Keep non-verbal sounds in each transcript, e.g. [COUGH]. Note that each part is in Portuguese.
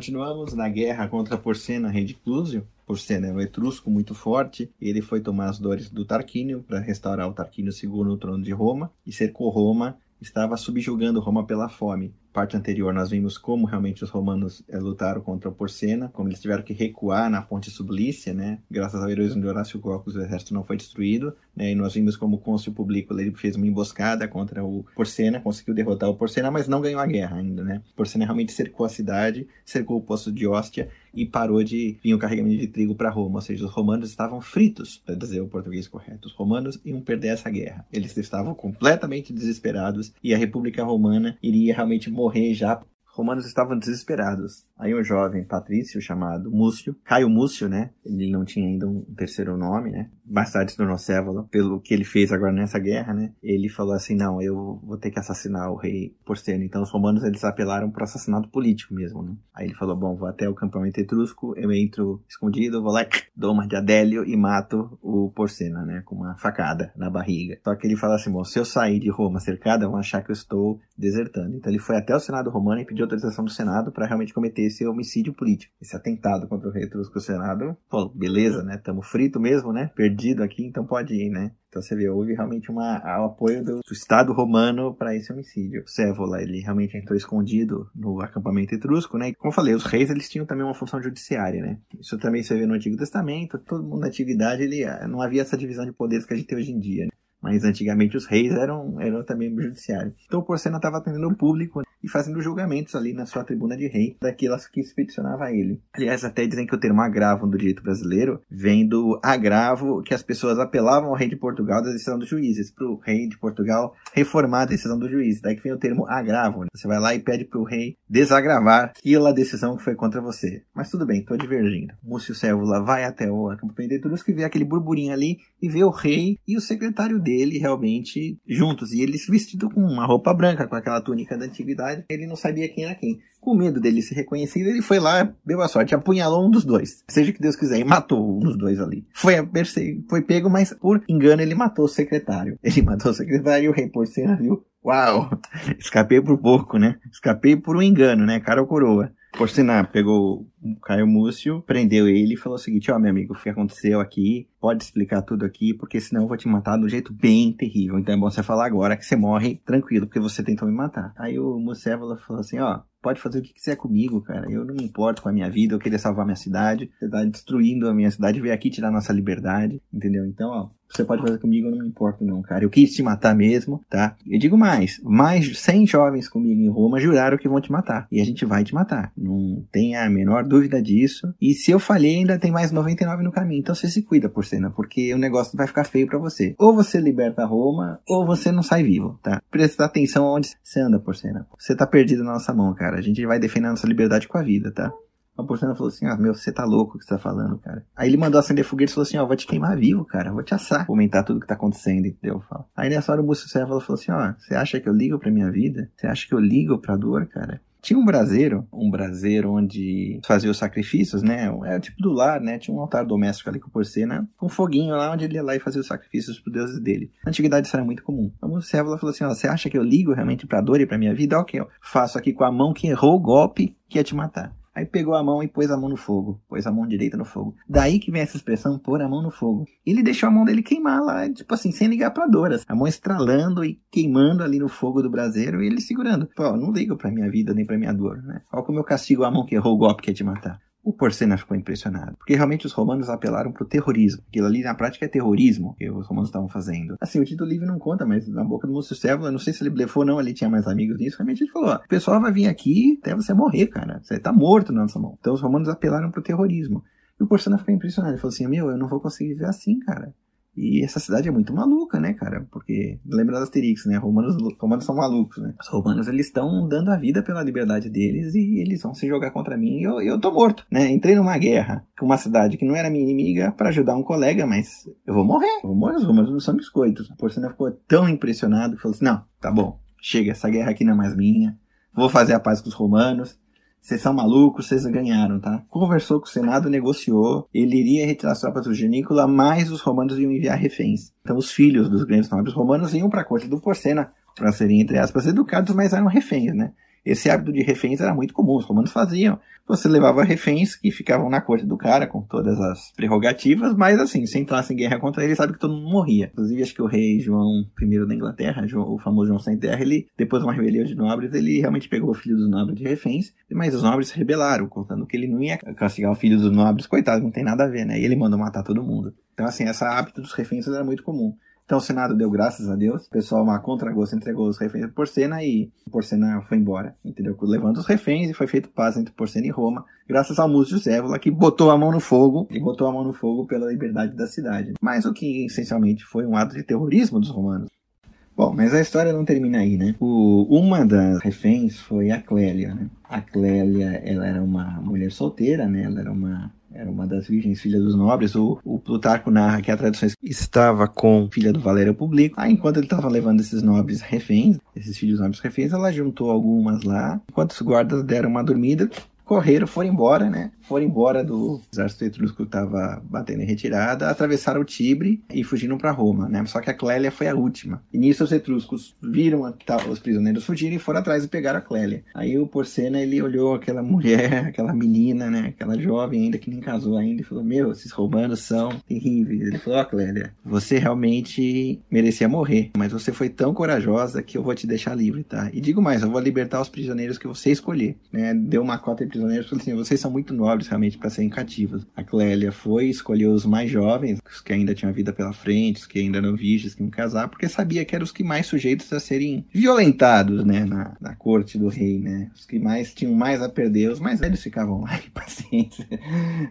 Continuamos na guerra contra Porcena, rei de Clúsio. Porcena era um etrusco muito forte. Ele foi tomar as dores do Tarquínio para restaurar o Tarquínio II no trono de Roma e cercou Roma. Estava subjugando Roma pela fome parte anterior nós vimos como realmente os romanos é, lutaram contra o Porcena, como eles tiveram que recuar na ponte Sublícia, né? Graças ao heroísmo de Horácio Gracchus o exército não foi destruído, né? E nós vimos como o cônsul Publico ele fez uma emboscada contra o Porcena, conseguiu derrotar o Porcena, mas não ganhou a guerra ainda, né? O Porcena realmente cercou a cidade, cercou o poço de Ostia e parou de vir o carregamento de trigo para Roma, ou seja, os romanos estavam fritos, para dizer o português correto. Os romanos iam perder essa guerra. Eles estavam completamente desesperados e a República Romana iria realmente morrer já. Romanos estavam desesperados. Aí um jovem patrício chamado Múcio, Caio Múcio, né? Ele não tinha ainda um terceiro nome, né? Mais tarde se tornou Cévola, pelo que ele fez agora nessa guerra, né? Ele falou assim, não, eu vou ter que assassinar o rei Porceno. Então os romanos, eles apelaram para assassinato político mesmo, né? Aí ele falou, bom, vou até o campamento etrusco, eu entro escondido, vou lá, dou uma de Adélio e mato o Porcena, né? Com uma facada na barriga. Só que ele fala assim, bom, se eu sair de Roma cercada, vão achar que eu estou desertando. Então ele foi até o Senado romano e pediu autorização do Senado para realmente cometer esse homicídio político, esse atentado contra o rei etrusco. O Senado falou, beleza, né? Tamo frito mesmo, né? Perdido aqui, então pode ir, né? Então você vê, houve realmente uma, o apoio do, do Estado romano para esse homicídio. Sévola, ele realmente entrou escondido no acampamento etrusco, né? E, como eu falei, os reis eles tinham também uma função judiciária, né? Isso também você vê no Antigo Testamento, todo mundo na antiguidade, ele, não havia essa divisão de poderes que a gente tem hoje em dia. Né? Mas antigamente os reis eram, eram também judiciários. Então o Porcena estava atendendo o público e fazendo julgamentos ali na sua tribuna de rei daquelas que expedicionava ele. Aliás, até dizem que o termo agravo do direito brasileiro vem do agravo que as pessoas apelavam ao rei de Portugal da decisão dos juízes, para o rei de Portugal reformar a decisão do juiz. Daí que vem o termo agravo. Né? Você vai lá e pede para o rei desagravar aquela decisão que foi contra você. Mas tudo bem, estou divergindo. Múcio Cévula vai até o acampamento de e vê aquele burburinho ali e vê o rei e o secretário dele realmente juntos. E eles vestidos com uma roupa branca, com aquela túnica da antiguidade. Ele não sabia quem era quem. Com medo dele ser reconhecido, ele foi lá, deu a sorte, apunhalou um dos dois. Seja o que Deus quiser, e matou um dos dois ali. Foi, foi pego, mas por engano ele matou o secretário. [LAUGHS] Ele matou o secretário e o rei Porcena viu. Uau! Escapei por pouco, né? Escapei por um engano, né? Cara ou coroa. Porcena pegou o Caio Múcio, prendeu ele e falou o seguinte: Ó, oh, meu amigo, o que aconteceu aqui? Pode explicar tudo aqui, porque senão eu vou te matar de um jeito bem terrível. Então é bom você falar agora que você morre tranquilo, porque você tentou me matar. Aí o Mucévola falou assim: Ó, pode fazer o que quiser comigo, cara. Eu não me importo com a minha vida, eu queria salvar minha cidade. Você tá destruindo a minha cidade, veio aqui tirar nossa liberdade, entendeu? Então, ó, você pode fazer comigo, eu não me importo não, cara. Eu quis te matar mesmo, tá? Eu digo mais, mais de 100 jovens comigo em Roma juraram que vão te matar. E a gente vai te matar. Não tenha a menor dúvida disso. E se eu falhei, ainda tem mais 99 no caminho. Então você se cuida, por cena, porque o negócio vai ficar feio para você. Ou você liberta Roma, ou você não sai vivo, tá? Presta atenção onde você anda, por cena. Você tá perdido na nossa mão, cara. A gente vai defender a nossa liberdade com a vida, tá? A Porcena falou assim: Ah, meu, você tá louco o que você tá falando, cara. Aí ele mandou acender foguete e falou assim: Ó, vou te queimar vivo, cara. Vou te assar. Comentar tudo que tá acontecendo, entendeu? Aí nessa hora o Múcio Serra falou assim: Ó, você acha que eu ligo pra minha vida? Você acha que eu ligo pra dor, cara? Tinha um braseiro, um braseiro onde fazia os sacrifícios, né? Era é tipo do lar, né? Tinha um altar doméstico ali com porcena, com um foguinho lá onde ele ia lá e fazia os sacrifícios pro deuses dele. Na antiguidade isso era muito comum. Então o Sévola falou assim: ó, você acha que eu ligo realmente pra dor e pra minha vida? Ok, ó, faço aqui com a mão que errou o golpe que ia te matar. Aí pegou a mão e pôs a mão no fogo. Pôs a mão direita no fogo. Daí que vem essa expressão, pôr a mão no fogo. Ele deixou a mão dele queimar lá, tipo assim, sem ligar pra Doras. A mão estralando e queimando ali no fogo do braseiro e ele segurando. Pô, não ligo pra minha vida nem pra minha dor, né? Olha como eu castigo a mão que errou o golpe que ia te matar. O Porcena ficou impressionado, porque realmente os romanos apelaram para o terrorismo. Aquilo ali na prática é terrorismo que os romanos estavam fazendo. Assim, o título livre não conta, mas na boca do Múcio Sévola, não sei se ele blefou ou não, ele tinha mais amigos nisso, realmente ele falou: ó, o pessoal vai vir aqui até você morrer, cara. Você tá morto na nossa mão. Então os romanos apelaram para o terrorismo. E o Porcena ficou impressionado. Ele falou assim: meu, eu não vou conseguir viver assim, cara. E essa cidade é muito maluca, né, cara? Porque, lembra das Asterix, né? Romanos, romanos são malucos, né? Os romanos, eles estão dando a vida pela liberdade deles e eles vão se jogar contra mim e eu, eu tô morto, né? Entrei numa guerra com uma cidade que não era minha inimiga para ajudar um colega, mas eu vou morrer. Eu vou morrer, os romanos não são biscoitos. A Porcena ficou tão impressionado que falou assim, não, tá bom, chega, essa guerra aqui não é mais minha. Vou fazer a paz com os romanos vocês são malucos, vocês ganharam, tá? Conversou com o Senado, negociou, ele iria retirar as tropas do Genícola, mas os romanos iam enviar reféns. Então os filhos dos grandes nobres romanos iam para a corte do Porcena para serem, entre aspas, educados, mas eram reféns, né? Esse hábito de reféns era muito comum, os romanos faziam. Você levava reféns que ficavam na corte do cara com todas as prerrogativas, mas assim, se entrasse em guerra contra ele, sabe que todo mundo morria. Inclusive, acho que o rei João I da Inglaterra, o famoso João Sem Terra, ele, depois de uma rebelião de nobres, ele realmente pegou o filho dos nobres de reféns, mas os nobres se rebelaram, contando que ele não ia castigar o filho dos nobres, coitado, não tem nada a ver, né? E ele mandou matar todo mundo. Então, assim, essa hábito dos reféns era muito comum. Então o Senado deu graças a Deus. O pessoal, uma contra-gosto, entregou os reféns por Porcena e Porcena foi embora, entendeu? Levando os reféns e foi feito paz entre Porcena e Roma, graças ao Múcio Zévola, que botou a mão no fogo e botou a mão no fogo pela liberdade da cidade. Mas o que essencialmente foi um ato de terrorismo dos romanos. Bom, mas a história não termina aí, né? O, uma das reféns foi a Clélia, né? A Clélia, ela era uma mulher solteira, né? Ela era uma era uma das virgens, filha dos nobres. O, o Plutarco narra que a tradução estava com filha do Valério Publico. Aí, enquanto ele estava levando esses nobres reféns, esses filhos nobres reféns, ela juntou algumas lá. Enquanto os guardas deram uma dormida, correram, foram embora, né? Foram embora do exército etrusco que estava batendo em retirada, atravessaram o Tibre e fugiram para Roma, né? Só que a Clélia foi a última. E nisso os etruscos viram os prisioneiros fugirem e foram atrás e pegaram a Clélia. Aí o Porcena, ele olhou aquela mulher, [LAUGHS] aquela menina, né? Aquela jovem ainda que nem casou ainda e falou: Meu, esses romanos são terríveis. Ele falou: Ó, oh, Clélia, você realmente merecia morrer, mas você foi tão corajosa que eu vou te deixar livre, tá? E digo mais, eu vou libertar os prisioneiros que você escolher, né? Deu uma cota de prisioneiros falou assim: vocês são muito nobres realmente para serem cativos. A Clélia foi escolher os mais jovens, os que ainda tinham vida pela frente, os que ainda eram virgens, que iam casar, porque sabia que eram os que mais sujeitos a serem violentados, né, na, na corte do rei, né? Os que mais tinham mais a perder, os mais velhos ficavam lá, [LAUGHS] pacientes.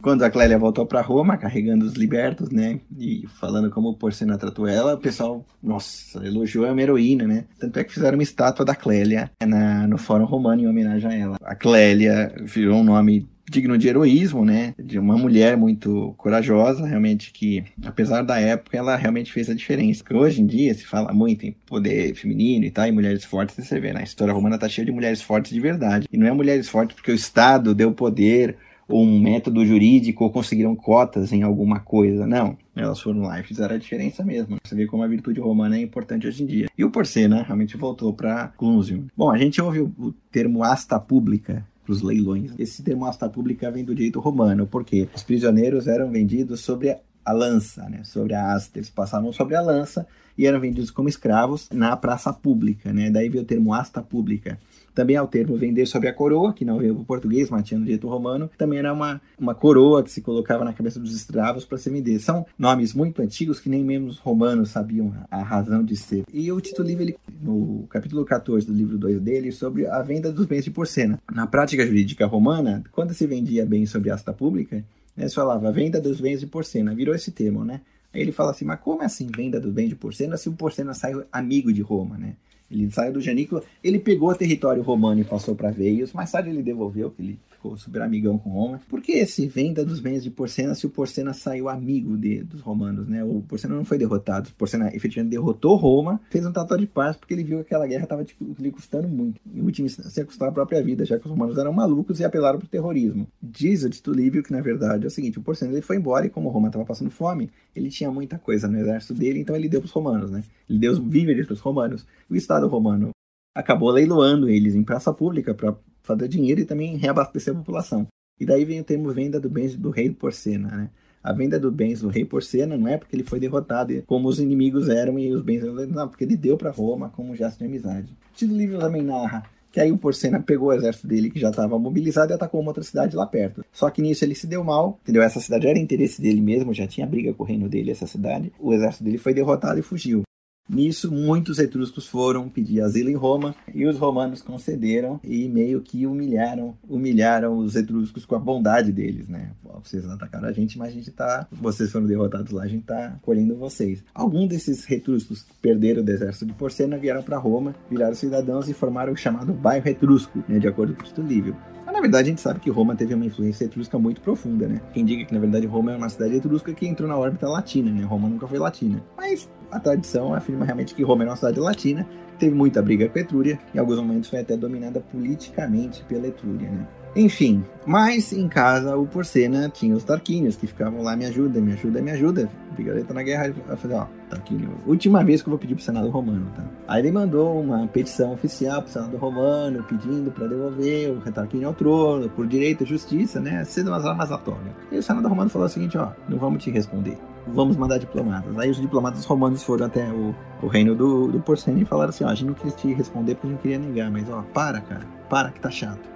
Quando a Clélia voltou para Roma, carregando os libertos, né, e falando como Porcena tratou ela, o pessoal, nossa, elogiou a uma heroína, né? Tanto é que fizeram uma estátua da Clélia na, no Fórum Romano em homenagem a ela. A Clélia virou um nome digno de heroísmo, né? De uma mulher muito corajosa, realmente, que, apesar da época, ela realmente fez a diferença. Porque hoje em dia se fala muito em poder feminino e tal, e mulheres fortes, você vê, né? A história romana tá cheia de mulheres fortes de verdade. E não é mulheres fortes porque o Estado deu poder ou um método jurídico ou conseguiram cotas em alguma coisa. Não. Elas foram lá e fizeram a diferença mesmo. Você vê como a virtude romana é importante hoje em dia. E o Porcena realmente voltou para Clusium. Bom, a gente ouve o termo asta pública para os leilões. Esse termo asta pública vem do direito romano, porque os prisioneiros eram vendidos sobre a lança, né, sobre a asta. Eles passavam sobre a lança e eram vendidos como escravos na praça pública, né? Daí veio o termo asta pública. Também há o termo vender sobre a coroa, que não veio o português, mas tinha no direito romano. Também era uma, uma coroa que se colocava na cabeça dos escravos para se vender. São nomes muito antigos que nem mesmo os romanos sabiam a razão de ser. E o Tito Livre, ele, no capítulo 14 do livro 2 dele, sobre a venda dos bens de porcena. Na prática jurídica romana, quando se vendia bens sobre asta pública, né, se falava venda dos bens de porcena, virou esse termo, né? Aí ele fala assim, mas como é assim venda do bem de porcena se o porcena sai amigo de Roma, né? Ele saiu do Janículo, ele pegou o território romano e passou para Veios, mais tarde ele devolveu, que ele ficou super amigão com Roma. Por que esse venda dos bens de Porcena se o Porcena saiu amigo de, dos romanos, né? O Porcena não foi derrotado, o Porcena efetivamente derrotou Roma, fez um tratado de paz porque ele viu que aquela guerra estava tipo, lhe custando muito. Em última instância, custar a própria vida, já que os romanos eram malucos e apelaram para o terrorismo. Diz o Tito Livio que, na verdade, é o seguinte, o Porcena ele foi embora e como Roma estava passando fome, ele tinha muita coisa no exército dele, então ele deu para os romanos, né? Ele deu os víveres para os romanos. O Estado romano acabou leiloando eles em praça pública para fazer dinheiro e também reabastecer a população. E daí vem o termo venda do bens do rei Porcena, né? A venda dos bens do rei Porcena não é porque ele foi derrotado como os inimigos eram e os bens não, porque ele deu para Roma como um gesto de amizade. O Tito Livro também narra que aí o Porcena pegou o exército dele que já estava mobilizado e atacou uma outra cidade lá perto. Só que nisso ele se deu mal, entendeu? Essa cidade era interesse dele mesmo, já tinha briga com o reino dele, essa cidade. O exército dele foi derrotado e fugiu. Nisso, muitos etruscos foram pedir asilo em Roma e os romanos concederam e meio que humilharam, humilharam os etruscos com a bondade deles, né? Vocês atacaram a gente, mas a gente tá, vocês foram derrotados lá, a gente tá colhendo vocês. Alguns desses etruscos que perderam o exército de Porcena vieram para Roma, viraram cidadãos e formaram o chamado bairro etrusco, né, de acordo com Tito Livio. Na verdade a gente sabe que Roma teve uma influência etrusca muito profunda, né? Quem diga que na verdade Roma é uma cidade etrusca que entrou na órbita latina, né? Roma nunca foi latina. Mas a tradição afirma realmente que Roma era uma cidade latina, teve muita briga com a Etrúria, em alguns momentos foi até dominada politicamente pela Etrúria, né? Enfim, mas em casa o Porcena tinha os Tarquínios que ficavam lá, me ajuda, me ajuda, me ajuda. Pigareta na guerra, eu falei, ó, Tarquínio, última vez que eu vou pedir pro Senado Romano, tá? Aí ele mandou uma petição oficial pro Senado Romano pedindo para devolver o Tarquínio ao trono, por direito e justiça, né? Sendo umas armas à toga. E o Senado Romano falou o seguinte, ó, não vamos te responder vamos mandar diplomatas. Aí os diplomatas romanos foram até o, o reino do, do Porcena e falaram assim, ó, a gente não queria te responder porque a gente queria negar, mas ó, para, cara, para que tá chato.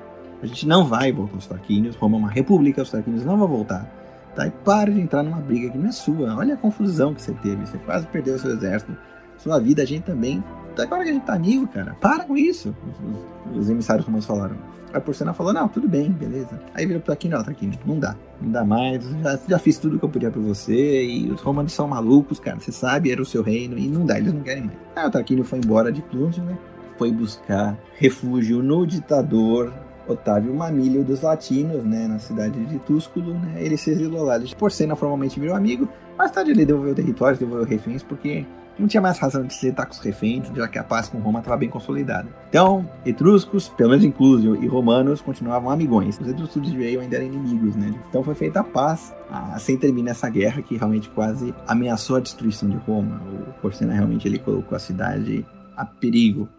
A gente não vai voltar aos Tarquínios, Roma é uma república, os Tarquínios não vão voltar. Tá? E para de entrar numa briga que não é sua. Olha a confusão que você teve, você quase perdeu seu exército, sua vida, a gente também. Agora que a gente tá amigo, cara, para com isso. Os, os emissários romanos falaram. A Porcena falou, não, tudo bem, beleza. Aí virou pro Tarquínio, ó, Tarquínio, não dá, não dá mais, já, já fiz tudo que eu podia pra você, e os romanos são malucos, cara, você sabe, era o seu reino, e não dá, eles não querem mais. Aí o Tarquínio foi embora de Cluncio, né, foi buscar refúgio no ditador Otávio Mamílio dos Latinos, né, na cidade de Túsculo, né, ele se exilou lá. Porcena formalmente virou amigo, mais tarde ele devolveu territórios, devolveu reféns, porque não tinha mais razão de se estar com os reféns, já que a paz com Roma estava bem consolidada. Então, etruscos, pelo menos incluso, e romanos continuavam amigões. Os etruscos de Veio ainda eram inimigos, né? Então foi feita a paz, assim termina essa guerra que realmente quase ameaçou a destruição de Roma. O Porcena realmente ele colocou a cidade a perigo